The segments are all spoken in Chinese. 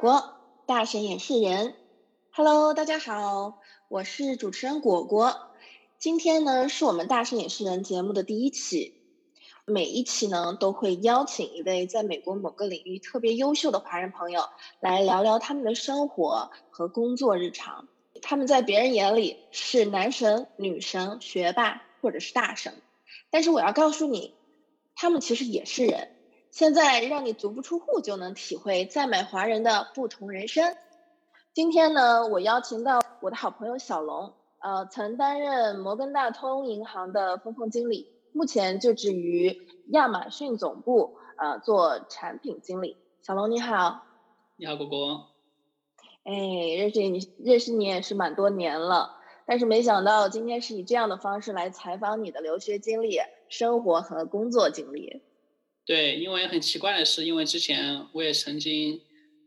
果，大神也是人。Hello，大家好，我是主持人果果。今天呢，是我们大神也是人节目的第一期。每一期呢，都会邀请一位在美国某个领域特别优秀的华人朋友来聊聊他们的生活和工作日常。他们在别人眼里是男神、女神、学霸或者是大神，但是我要告诉你，他们其实也是人。现在让你足不出户就能体会在美华人的不同人生。今天呢，我邀请到我的好朋友小龙，呃，曾担任摩根大通银行的分控经理，目前就职于亚马逊总部，呃，做产品经理。小龙你好，你好，果果。哎，认识你认识你也是蛮多年了，但是没想到今天是以这样的方式来采访你的留学经历、生活和工作经历。对，因为很奇怪的是，因为之前我也曾经，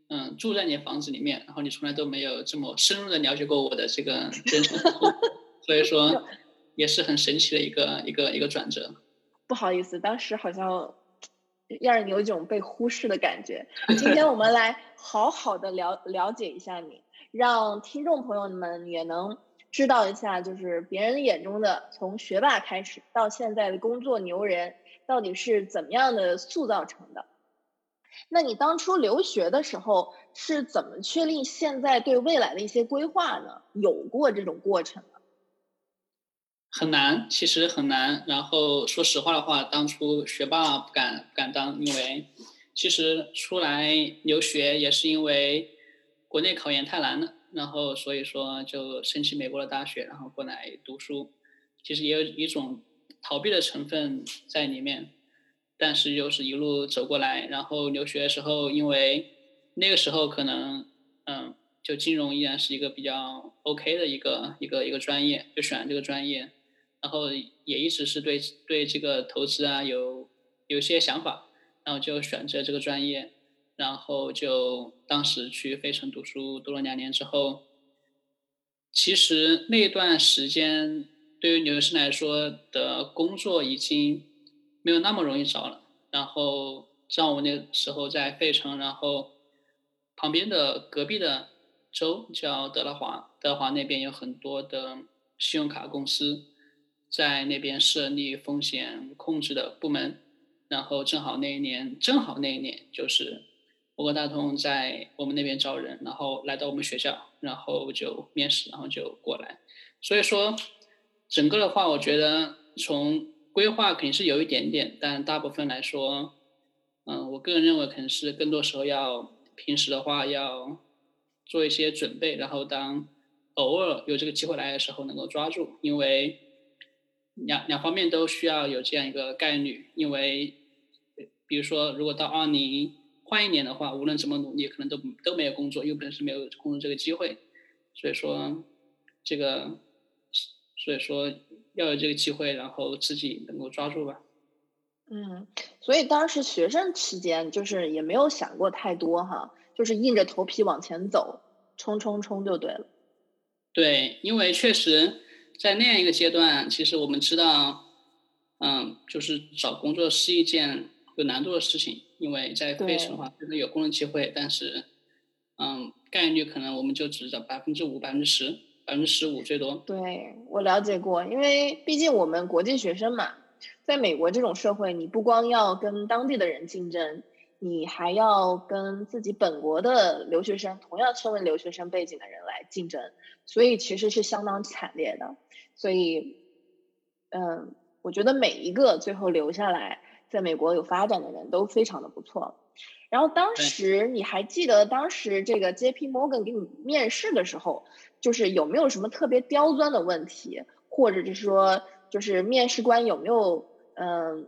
嗯，住在你房子里面，然后你从来都没有这么深入的了解过我的这个 真诚，所以说也是很神奇的一个一个一个转折。不好意思，当时好像让人有一种被忽视的感觉。今天我们 来好好的了了解一下你，让听众朋友们也能知道一下，就是别人眼中的从学霸开始到现在的工作牛人。到底是怎么样的塑造成的？那你当初留学的时候是怎么确定现在对未来的一些规划呢？有过这种过程吗？很难，其实很难。然后说实话的话，当初学霸不敢不敢当，因为其实出来留学也是因为国内考研太难了，然后所以说就申请美国的大学，然后过来读书。其实也有一种。逃避的成分在里面，但是又是一路走过来。然后留学的时候，因为那个时候可能，嗯，就金融依然是一个比较 OK 的一个一个一个专业，就选这个专业。然后也一直是对对这个投资啊有有些想法，然后就选择这个专业。然后就当时去费城读书，读了两年之后，其实那段时间。对于留学生来说的工作已经没有那么容易找了。然后像我那时候在费城，然后旁边的隔壁的州叫德拉华，德拉华那边有很多的信用卡公司在那边设立风险控制的部门。然后正好那一年，正好那一年就是摩根大通在我们那边招人，然后来到我们学校，然后就面试，然后就过来。所以说。整个的话，我觉得从规划肯定是有一点点，但大部分来说，嗯，我个人认为可能是更多时候要平时的话要做一些准备，然后当偶尔有这个机会来的时候能够抓住，因为两两方面都需要有这样一个概率，因为比如说如果到二零换一年的话，无论怎么努力，可能都都没有工作，又可能是没有工作这个机会，所以说这个。所以说要有这个机会，然后自己能够抓住吧。嗯，所以当时学生期间就是也没有想过太多哈，就是硬着头皮往前走，冲冲冲就对了。对，因为确实在那样一个阶段，其实我们知道，嗯，就是找工作是一件有难度的事情，因为在费城的话，真的有工作机会，但是，嗯，概率可能我们就只找百分之五、百分之十。百分之十五最多。对我了解过，因为毕竟我们国际学生嘛，在美国这种社会，你不光要跟当地的人竞争，你还要跟自己本国的留学生，同样身为留学生背景的人来竞争，所以其实是相当惨烈的。所以，嗯，我觉得每一个最后留下来在美国有发展的人都非常的不错。然后当时你还记得当时这个 J P Morgan 给你面试的时候？就是有没有什么特别刁钻的问题，或者就是说，就是面试官有没有嗯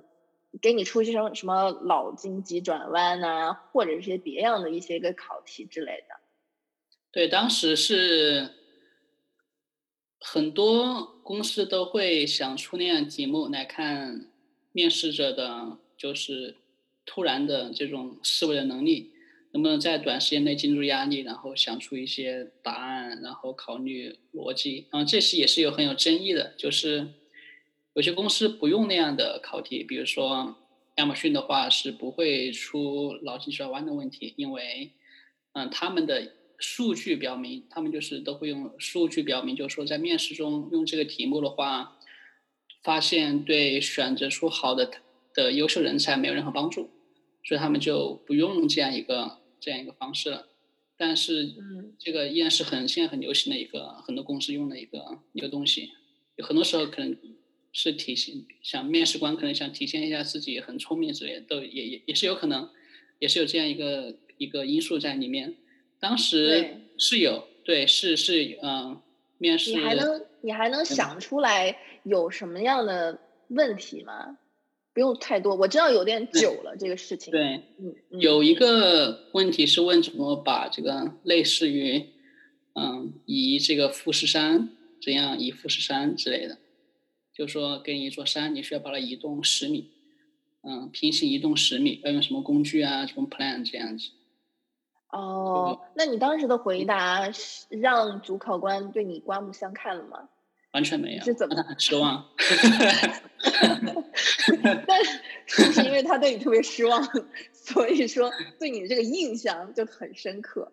给你出一些什么脑筋急转弯呐，或者一些别样的一些个考题之类的？对，当时是很多公司都会想出那样题目来看面试者的，就是突然的这种思维的能力。能不能在短时间内进入压力，然后想出一些答案，然后考虑逻辑？然后这些也是有很有争议的，就是有些公司不用那样的考题，比如说亚马逊的话是不会出脑筋急转弯的问题，因为嗯，他们的数据表明，他们就是都会用数据表明，就是说在面试中用这个题目的话，发现对选择出好的的优秀人才没有任何帮助，所以他们就不用这样一个这样一个方式了。但是，嗯，这个依然是很现在很流行的一个很多公司用的一个一个东西，有很多时候可能是体现，想面试官可能想体现一下自己很聪明之类的，都也也也是有可能，也是有这样一个一个因素在里面。当时是有，对，是是嗯，面试。你还能你还能想出来有什么样的问题吗？不用太多，我知道有点久了这个事情。对，有一个问题是问怎么把这个类似于，嗯，移这个富士山怎样移富士山之类的，就说给你一座山，你需要把它移动十米，嗯，平行移动十米，要用什么工具啊，什么 plan 这样子。哦，那你当时的回答让主考官对你刮目相看了吗？完全没有，是怎么很失望？但是是因为他对你特别失望，所以说对你的这个印象就很深刻。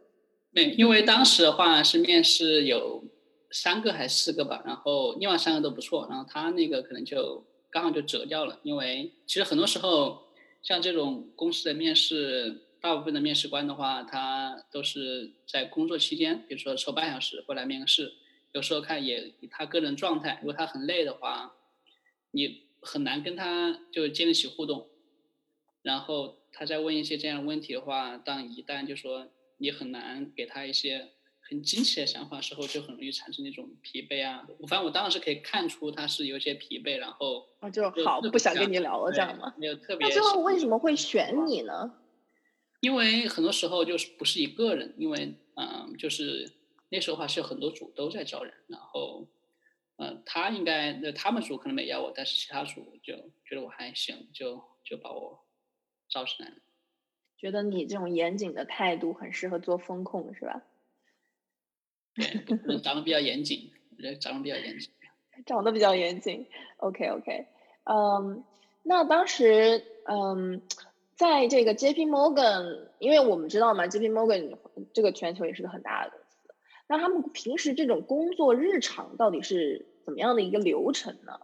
对，因为当时的话是面试有三个还是四个吧，然后另外三个都不错，然后他那个可能就刚好就折掉了。因为其实很多时候像这种公司的面试，大部分的面试官的话，他都是在工作期间，比如说抽半小时过来面个试。有时候看也他个人状态，如果他很累的话，你很难跟他就建立起互动。然后他再问一些这样的问题的话，当一旦就说你很难给他一些很惊奇的想法时候，就很容易产生那种疲惫啊。反正我当时可以看出他是有些疲惫，然后啊就好不想跟你聊了这样吗？没有特别。那最后为什么会选你呢？因为很多时候就是不是一个人，因为嗯就是。那时候话是有很多组都在招人，然后，呃，他应该那他们组可能没要我，但是其他组就觉得我还行，就就把我招进来了。觉得你这种严谨的态度很适合做风控，是吧？对，长得比较严谨，我觉得长得比较严谨。长得比较严谨，OK OK，嗯，那当时嗯，在这个 JP Morgan，因为我们知道嘛，JP Morgan 这个全球也是个很大的。那他们平时这种工作日常到底是怎么样的一个流程呢？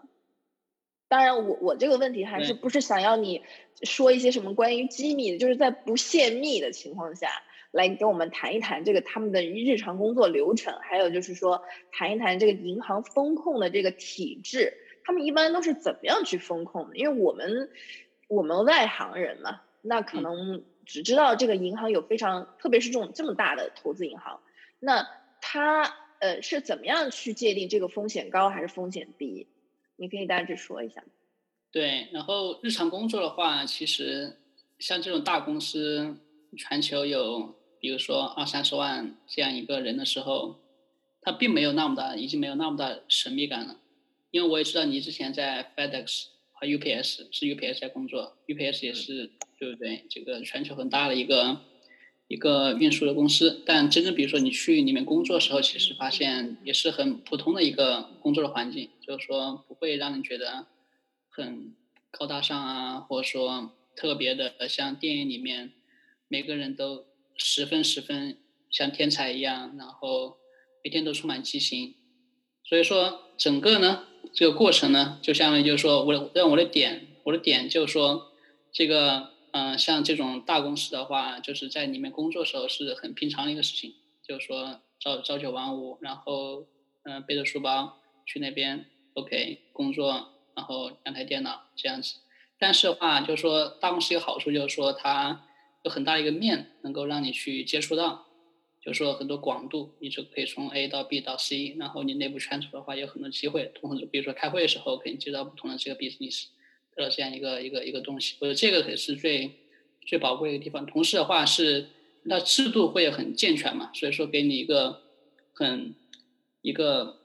当然，我我这个问题还是不是想要你说一些什么关于机密的，就是在不泄密的情况下来跟我们谈一谈这个他们的日常工作流程，还有就是说谈一谈这个银行风控的这个体制，他们一般都是怎么样去风控的？因为我们我们外行人嘛，那可能只知道这个银行有非常，特别是这种这么大的投资银行，那。他呃是怎么样去界定这个风险高还是风险低？你可以大致说一下。对，然后日常工作的话，其实像这种大公司，全球有比如说二三十万这样一个人的时候，他并没有那么大，已经没有那么大神秘感了。因为我也知道你之前在 FedEx 和 UPS 是 UPS 在工作，UPS 也是对不对？这个全球很大的一个。一个运输的公司，但真正比如说你去里面工作的时候，其实发现也是很普通的一个工作的环境，就是说不会让人觉得很高大上啊，或者说特别的像电影里面每个人都十分十分像天才一样，然后每天都充满激情。所以说整个呢这个过程呢，就相当于就是说我的让我的点，我的点就是说这个。嗯，像这种大公司的话，就是在里面工作时候是很平常的一个事情，就是说朝朝九晚五，然后嗯背着书包去那边，OK 工作，然后两台电脑这样子。但是的话，就是说大公司有好处，就是说它有很大一个面能够让你去接触到，就是说很多广度，你就可以从 A 到 B 到 C，然后你内部圈子的话有很多机会，同时比如说开会的时候可以接到不同的这个 business。的这样一个一个一个东西，我觉得这个也是最最宝贵的地方。同时的话是，那制度会很健全嘛，所以说给你一个很一个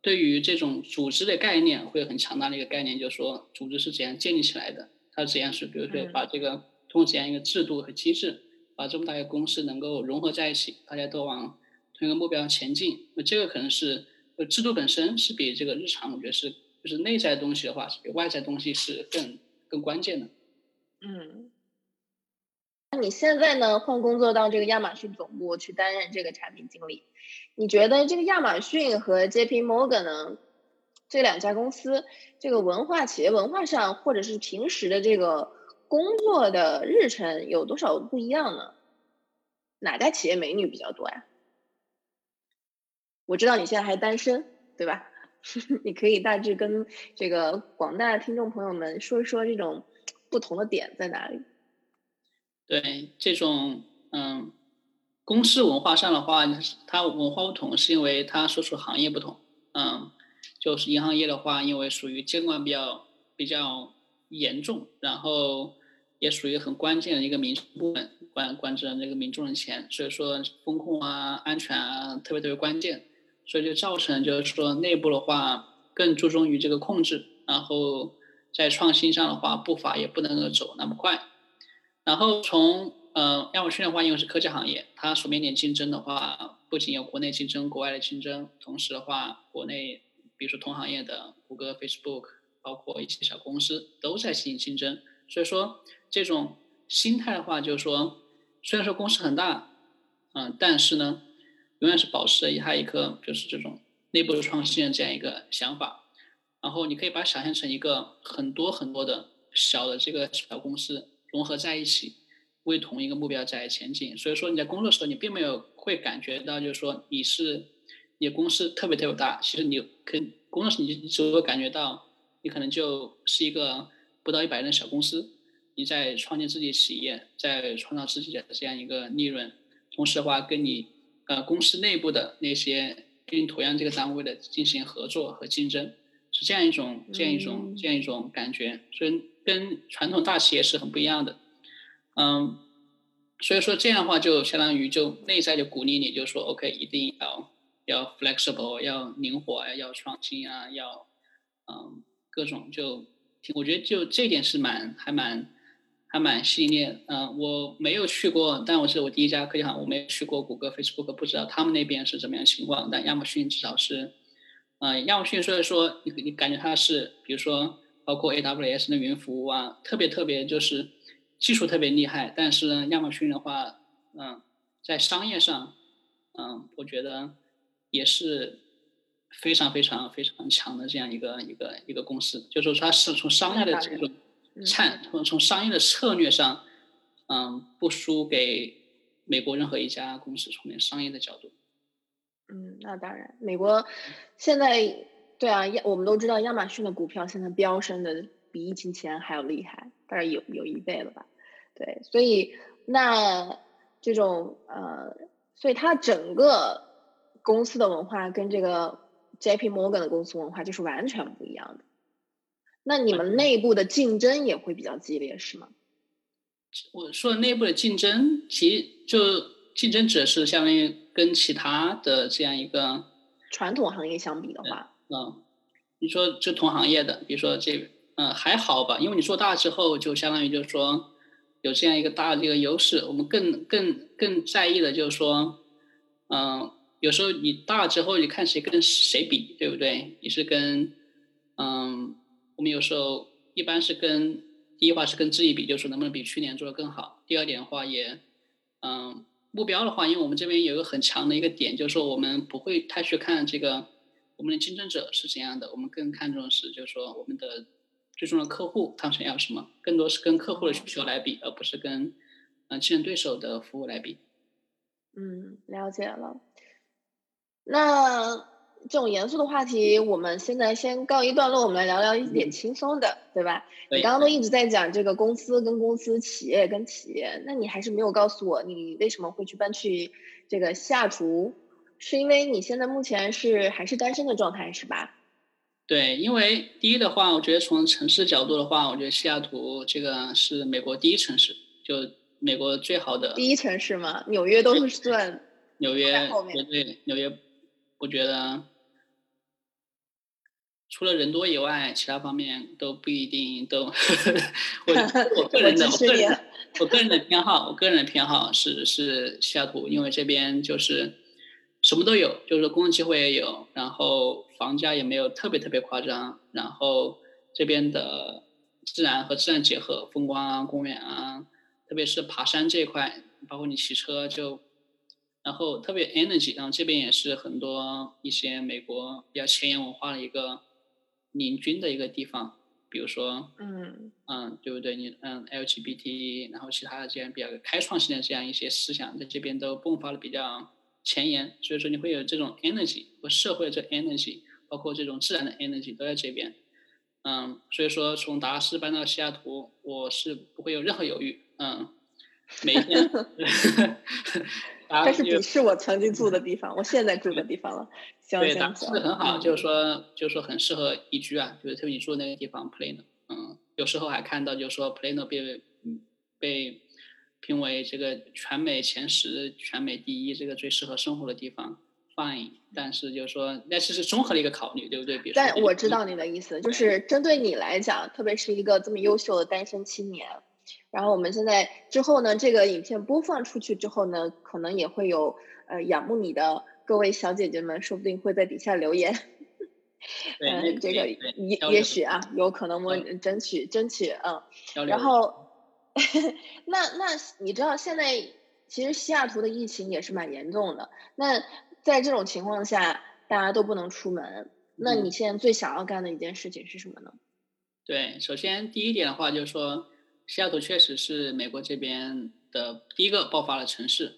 对于这种组织的概念会很强大的一个概念，就是说组织是怎样建立起来的，它怎样是比如说把这个通过怎样一个制度和机制，把这么大一个公司能够融合在一起，大家都往同一个目标前进。那这个可能是呃制度本身是比这个日常，我觉得是。就是内在东西的话，是比外在东西是更更关键的。嗯，那你现在呢换工作到这个亚马逊总部去担任这个产品经理，你觉得这个亚马逊和 J.P. Morgan 呢这两家公司这个文化企业文化上，或者是平时的这个工作的日程有多少不一样呢？哪家企业美女比较多呀？我知道你现在还单身，对吧？你可以大致跟这个广大听众朋友们说一说这种不同的点在哪里。对这种嗯，公司文化上的话，它文化不同是因为它所属行业不同。嗯，就是银行业的话，因为属于监管比较比较严重，然后也属于很关键的一个民生部门，管管着那个民众的钱，所以说风控啊、安全啊特别特别关键。所以就造成就是说内部的话更注重于这个控制，然后在创新上的话步伐也不能够走那么快。然后从呃亚马逊的话，因为是科技行业，它所面临竞争的话，不仅有国内竞争，国外的竞争，同时的话，国内比如说同行业的谷歌、Facebook，包括一些小公司都在进行竞争。所以说这种心态的话，就是说虽然说公司很大，嗯，但是呢。永远是保持着他一颗就是这种内部的创新的这样一个想法，然后你可以把想象成一个很多很多的小的这个小公司融合在一起，为同一个目标在前进。所以说你在工作的时候，你并没有会感觉到就是说你是你的公司特别特别大，其实你可工作时你你只会感觉到你可能就是一个不到一百人的小公司，你在创建自己企业，在创造自己的这样一个利润，同时的话跟你。呃，公司内部的那些跟同样这个单位的进行合作和竞争，是这样一种、这样一种、这样一种感觉，所以跟传统大企业是很不一样的。嗯，所以说这样的话，就相当于就内在就鼓励你，就说 OK，一定要要 flexible，要灵活啊，要创新啊，要嗯各种就，我觉得就这点是蛮还蛮。还蛮吸引力，嗯，我没有去过，但我是我第一家科技行，我没有去过谷歌、Facebook，不知道他们那边是怎么样情况。但亚马逊至少是，嗯，亚马逊虽然说你你感觉它是，比如说包括 AWS 的云服务啊，特别特别就是技术特别厉害。但是呢，亚马逊的话，嗯，在商业上，嗯，我觉得也是非常非常非常强的这样一个一个一个公司，就是说它是从商业的这种。产从从商业的策略上，嗯，不输给美国任何一家公司。从那商业的角度，嗯，那当然，美国现在对啊，亚我们都知道亚马逊的股票现在飙升的比疫情前还要厉害，大概有有一倍了吧？对，所以那这种呃，所以它整个公司的文化跟这个 J.P. Morgan 的公司文化就是完全不一样的。那你们内部的竞争也会比较激烈，是吗？我说的内部的竞争，其实就竞争指的是相当于跟其他的这样一个传统行业相比的话，嗯，你说就同行业的，比如说这，嗯，还好吧，因为你做大之后，就相当于就是说有这样一个大的这个优势。我们更更更在意的就是说，嗯，有时候你大之后，你看谁跟谁比，对不对？你是跟，嗯。我们有时候一般是跟第一话是跟自己比，就是说能不能比去年做的更好。第二点的话也，嗯，目标的话，因为我们这边有一个很强的一个点，就是说我们不会太去看这个我们的竞争者是怎样的，我们更看重的是就是说我们的最终的客户他想要什么，更多是跟客户的需求来比，而不是跟嗯竞争对手的服务来比。嗯，了解了。那。这种严肃的话题，我们现在先告一段落。我们来聊聊一点轻松的，对吧？你刚刚都一直在讲这个公司跟公司、企业跟企业，那你还是没有告诉我，你为什么会去搬去这个西雅图？是因为你现在目前是还是单身的状态，是吧？对，因为第一的话，我觉得从城市角度的话，我觉得西雅图这个是美国第一城市，就美国最好的第一城市嘛？纽约都是算纽约，对对，纽约。我觉得除了人多以外，其他方面都不一定都。我 我个人的我个人的我个人的偏好，我个人的偏好是是西雅图，因为这边就是什么都有，就是公共机会也有，然后房价也没有特别特别夸张，然后这边的自然和自然结合，风光啊、公园啊，特别是爬山这一块，包括你骑车就，然后特别 energy，然后这边也是很多一些美国比较前沿文化的一个领军的一个地方。比如说，嗯嗯，对不对？你嗯，LGBT，然后其他的这样比较开创性的这样一些思想，在这边都迸发的比较前沿，所以说你会有这种 energy 和社会的这 energy，包括这种自然的 energy 都在这边。嗯，所以说从达拉斯搬到西雅图，我是不会有任何犹豫。嗯，每一天。这是不是我曾经住的地方，我现在住的地方了。对，达拉斯很好，就是说，就是说很适合宜居啊，就是特别你住的那个地方，Plano，嗯，有时候还看到就是说 Plano 被被评为这个全美前十、全美第一这个最适合生活的地方，Fine，但是就是说那其实综合的一个考虑，对不对？比如但我知道你的意思，就是针对你来讲，特别是一个这么优秀的单身青年。然后我们现在之后呢，这个影片播放出去之后呢，可能也会有呃仰慕你的各位小姐姐们，说不定会在底下留言。嗯，这个也也许啊，有可能我争取争取嗯。然后，那那你知道现在其实西雅图的疫情也是蛮严重的。那在这种情况下，大家都不能出门，那你现在最想要干的一件事情是什么呢？对，首先第一点的话就是说。西雅图确实是美国这边的第一个爆发的城市，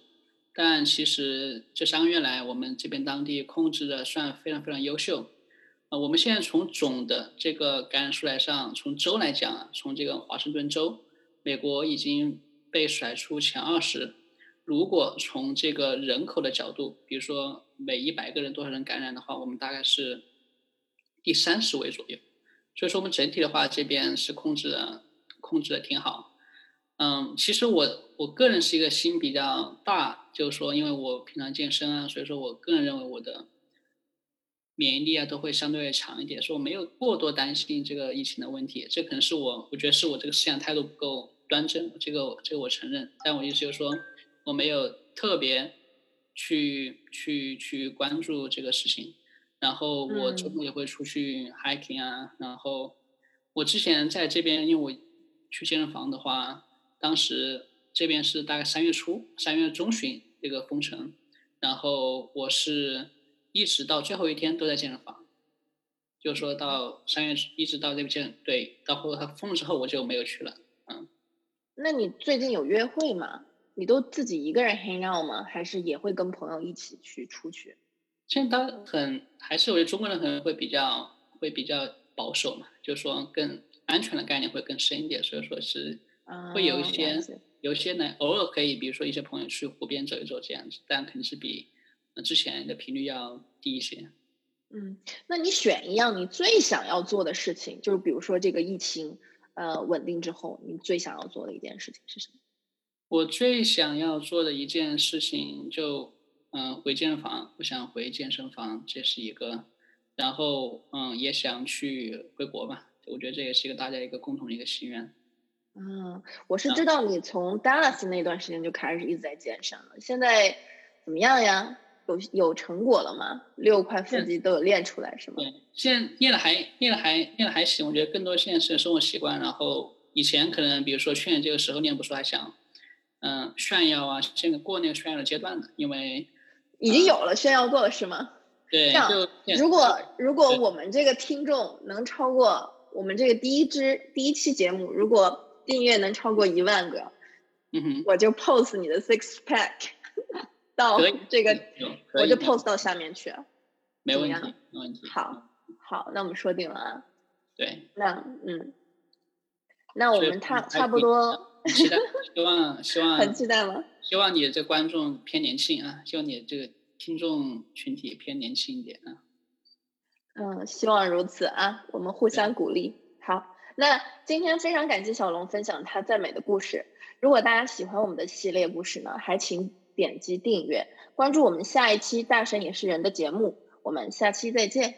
但其实这三个月来，我们这边当地控制的算非常非常优秀。呃，我们现在从总的这个感染数来上，从州来讲，从这个华盛顿州，美国已经被甩出前二十。如果从这个人口的角度，比如说每一百个人多少人感染的话，我们大概是第三十位左右。所以说，我们整体的话，这边是控制的。控制的挺好，嗯，其实我我个人是一个心比较大，就是说，因为我平常健身啊，所以说我个人认为我的免疫力啊都会相对强一点，所以我没有过多担心这个疫情的问题。这可能是我我觉得是我这个思想态度不够端正，这个这个我承认。但我意思就是说，我没有特别去去去关注这个事情。然后我周末也会出去 hiking 啊，然后我之前在这边，因为我。去健身房的话，当时这边是大概三月初、三月中旬这个封城，然后我是一直到最后一天都在健身房，就说到三月一直到这个健对，到后他封了之后我就没有去了，嗯。那你最近有约会吗？你都自己一个人 hang out 吗？还是也会跟朋友一起去出去？现在当很还是我觉得中国人可能会比较会比较保守嘛，就是说更。安全的概念会更深一点，所以说是会有一些有一些呢，偶尔可以，比如说一些朋友去湖边走一走这样子，但肯定是比之前的频率要低一些。嗯，那你选一样你最想要做的事情，就是比如说这个疫情呃稳定之后，你最想要做的一件事情是什么？我最想要做的一件事情就嗯回健身房，我想回健身房，这是一个，然后嗯也想去回国吧。我觉得这也是一个大家一个共同的一个心愿。嗯，我是知道你从 Dallas 那段时间就开始一直在健身了，现在怎么样呀？有有成果了吗？六块腹肌都有练出来是吗？对，现在练的还练的还练的还行。我觉得更多现在是生活习惯。然后以前可能比如说去年这个时候练不出来，想嗯炫耀啊，现在过那个炫耀的阶段了，因为已经有了炫耀过了是吗？对，这样如果如果我们这个听众能超过。我们这个第一支第一期节目，如果订阅能超过一万个，嗯哼，我就 post 你的 six pack 到这个，我就 post 到下面去，没问题，没问题。好，好，那我们说定了啊。对。那嗯，那我们差差不多。期待，希望希望很期待吗？希望你的这观众偏年轻啊，希望你的这个听众群体偏年轻一点啊。嗯，希望如此啊！我们互相鼓励。好，那今天非常感谢小龙分享他赞美的故事。如果大家喜欢我们的系列故事呢，还请点击订阅，关注我们下一期《大神也是人》的节目。我们下期再见。